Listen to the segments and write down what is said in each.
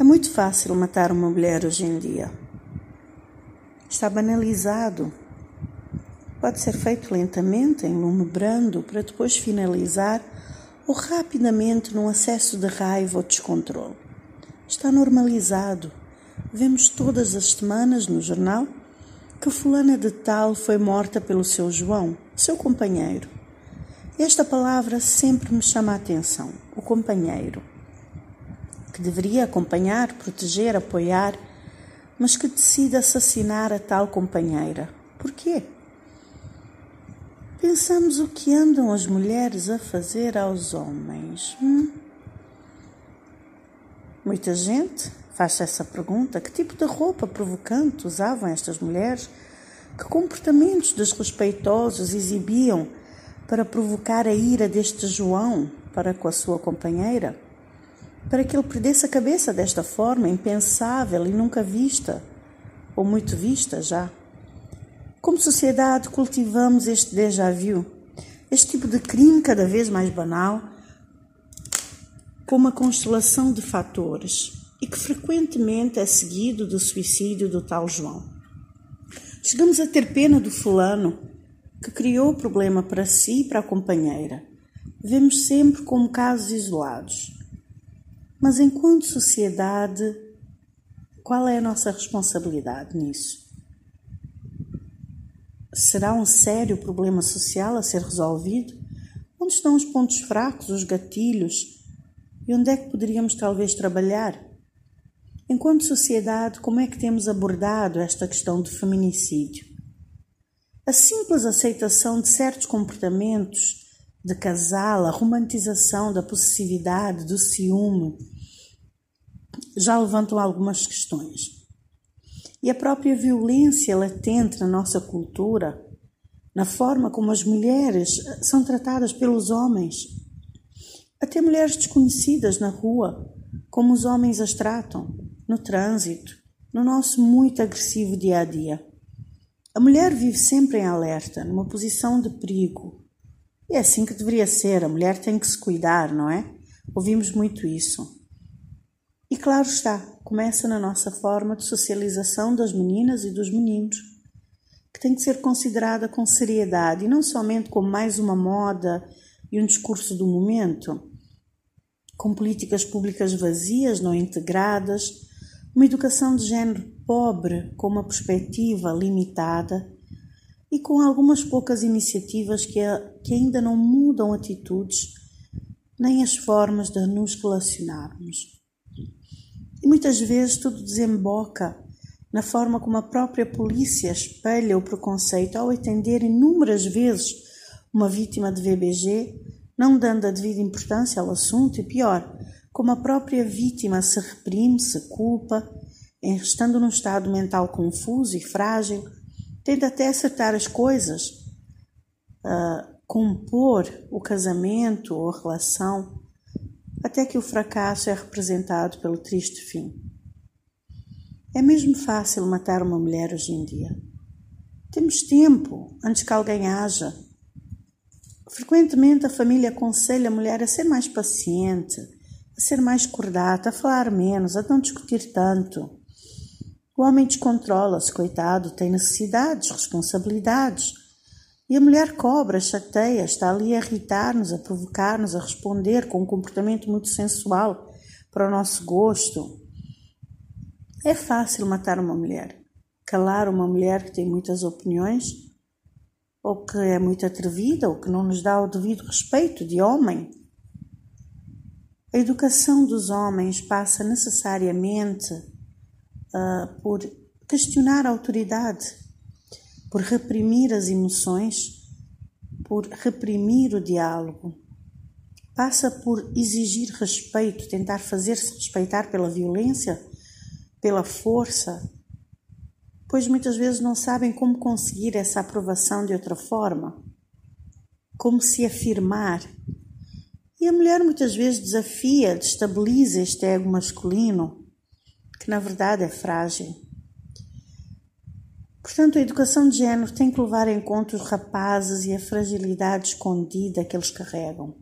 É muito fácil matar uma mulher hoje em dia. Está banalizado. Pode ser feito lentamente, em lume brando, para depois finalizar ou rapidamente num acesso de raiva ou descontrole. Está normalizado. Vemos todas as semanas no jornal que fulana de tal foi morta pelo seu João, seu companheiro. Esta palavra sempre me chama a atenção, o companheiro que deveria acompanhar, proteger, apoiar, mas que decide assassinar a tal companheira. Por quê? Pensamos o que andam as mulheres a fazer aos homens. Hum? Muita gente faz essa pergunta: que tipo de roupa provocante usavam estas mulheres? Que comportamentos desrespeitosos exibiam para provocar a ira deste João para com a sua companheira? Para que ele perdesse a cabeça desta forma impensável e nunca vista, ou muito vista já. Como sociedade, cultivamos este déjà vu, este tipo de crime cada vez mais banal, com uma constelação de fatores e que frequentemente é seguido do suicídio do tal João. Chegamos a ter pena do fulano que criou o problema para si e para a companheira. Vemos sempre como casos isolados mas enquanto sociedade, qual é a nossa responsabilidade nisso? Será um sério problema social a ser resolvido? Onde estão os pontos fracos, os gatilhos? E onde é que poderíamos talvez trabalhar? Enquanto sociedade, como é que temos abordado esta questão do feminicídio? A simples aceitação de certos comportamentos de casal, a romantização da possessividade, do ciúme, já levantam algumas questões. E a própria violência latente na nossa cultura, na forma como as mulheres são tratadas pelos homens, até mulheres desconhecidas na rua, como os homens as tratam, no trânsito, no nosso muito agressivo dia a dia. A mulher vive sempre em alerta, numa posição de perigo, e é assim que deveria ser, a mulher tem que se cuidar, não é? Ouvimos muito isso. E claro está, começa na nossa forma de socialização das meninas e dos meninos, que tem que ser considerada com seriedade e não somente como mais uma moda e um discurso do momento, com políticas públicas vazias, não integradas, uma educação de género pobre, com uma perspectiva limitada e com algumas poucas iniciativas que, que ainda não mudam atitudes nem as formas de nos relacionarmos. E muitas vezes tudo desemboca na forma como a própria polícia espelha o preconceito ao atender inúmeras vezes uma vítima de VBG, não dando a devida importância ao assunto e pior, como a própria vítima se reprime, se culpa, estando num estado mental confuso e frágil tenta até acertar as coisas, uh, compor o casamento ou a relação, até que o fracasso é representado pelo triste fim. É mesmo fácil matar uma mulher hoje em dia. Temos tempo antes que alguém haja. Frequentemente a família aconselha a mulher a ser mais paciente, a ser mais cordata, a falar menos, a não discutir tanto. O homem descontrola-se, coitado, tem necessidades, responsabilidades. E a mulher cobra, chateia, está ali a irritar-nos, a provocar-nos, a responder com um comportamento muito sensual para o nosso gosto. É fácil matar uma mulher, calar uma mulher que tem muitas opiniões, ou que é muito atrevida, ou que não nos dá o devido respeito de homem. A educação dos homens passa necessariamente uh, por questionar a autoridade, por reprimir as emoções, por reprimir o diálogo. Passa por exigir respeito, tentar fazer-se respeitar pela violência, pela força, pois muitas vezes não sabem como conseguir essa aprovação de outra forma, como se afirmar. E a mulher muitas vezes desafia, destabiliza este ego masculino que na verdade é frágil. Portanto, a educação de género tem que levar em conta os rapazes e a fragilidade escondida que eles carregam.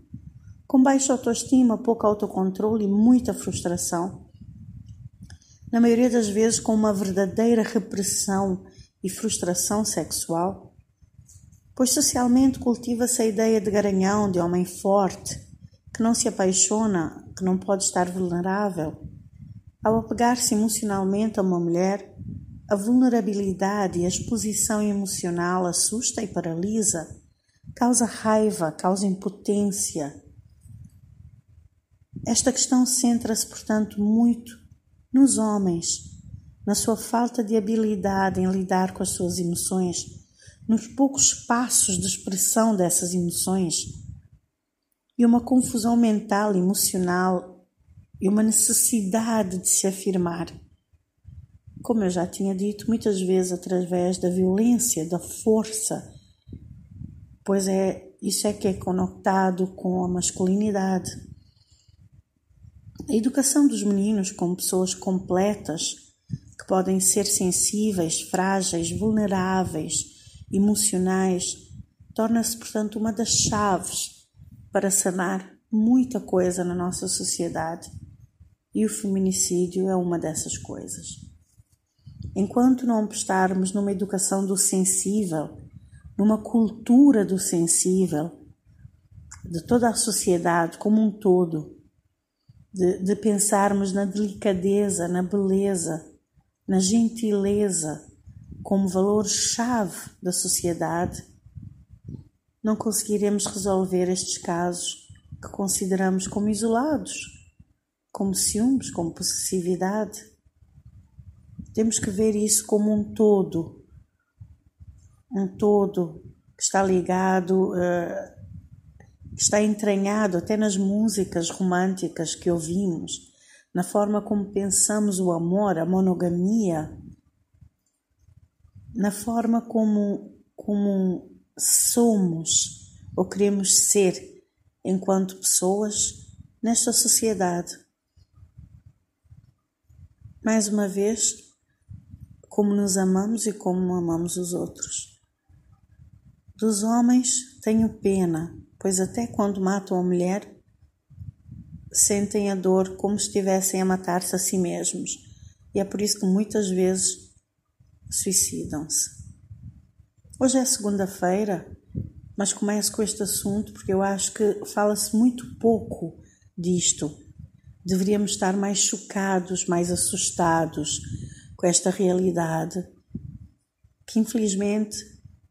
Com baixa autoestima, pouco autocontrole e muita frustração, na maioria das vezes com uma verdadeira repressão e frustração sexual, pois socialmente cultiva-se a ideia de garanhão, de homem forte, que não se apaixona, que não pode estar vulnerável. Ao apegar-se emocionalmente a uma mulher, a vulnerabilidade e a exposição emocional assusta e paralisa, causa raiva, causa impotência. Esta questão centra-se, portanto, muito nos homens, na sua falta de habilidade em lidar com as suas emoções, nos poucos passos de expressão dessas emoções e uma confusão mental, emocional e uma necessidade de se afirmar como eu já tinha dito, muitas vezes através da violência, da força, pois é isso é que é conectado com a masculinidade. A educação dos meninos como pessoas completas, que podem ser sensíveis, frágeis, vulneráveis, emocionais, torna-se, portanto, uma das chaves para sanar muita coisa na nossa sociedade. E o feminicídio é uma dessas coisas. Enquanto não apostarmos numa educação do sensível, numa cultura do sensível, de toda a sociedade como um todo, de, de pensarmos na delicadeza, na beleza, na gentileza como valor-chave da sociedade, não conseguiremos resolver estes casos que consideramos como isolados, como ciúmes, como possessividade temos que ver isso como um todo, um todo que está ligado, uh, que está entranhado até nas músicas românticas que ouvimos, na forma como pensamos o amor, a monogamia, na forma como, como somos ou queremos ser enquanto pessoas nesta sociedade. Mais uma vez, como nos amamos e como amamos os outros. Dos homens tenho pena, pois até quando matam a mulher, sentem a dor como se estivessem a matar-se a si mesmos, e é por isso que muitas vezes suicidam-se. Hoje é segunda-feira, mas começo com este assunto porque eu acho que fala-se muito pouco disto. Deveríamos estar mais chocados, mais assustados, com esta realidade que infelizmente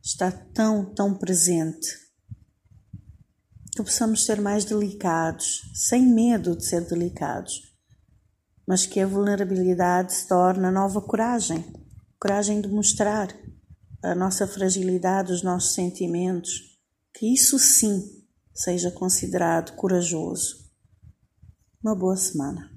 está tão, tão presente. Que possamos ser mais delicados, sem medo de ser delicados, mas que a vulnerabilidade se torne nova coragem coragem de mostrar a nossa fragilidade, os nossos sentimentos, que isso sim seja considerado corajoso. Uma boa semana.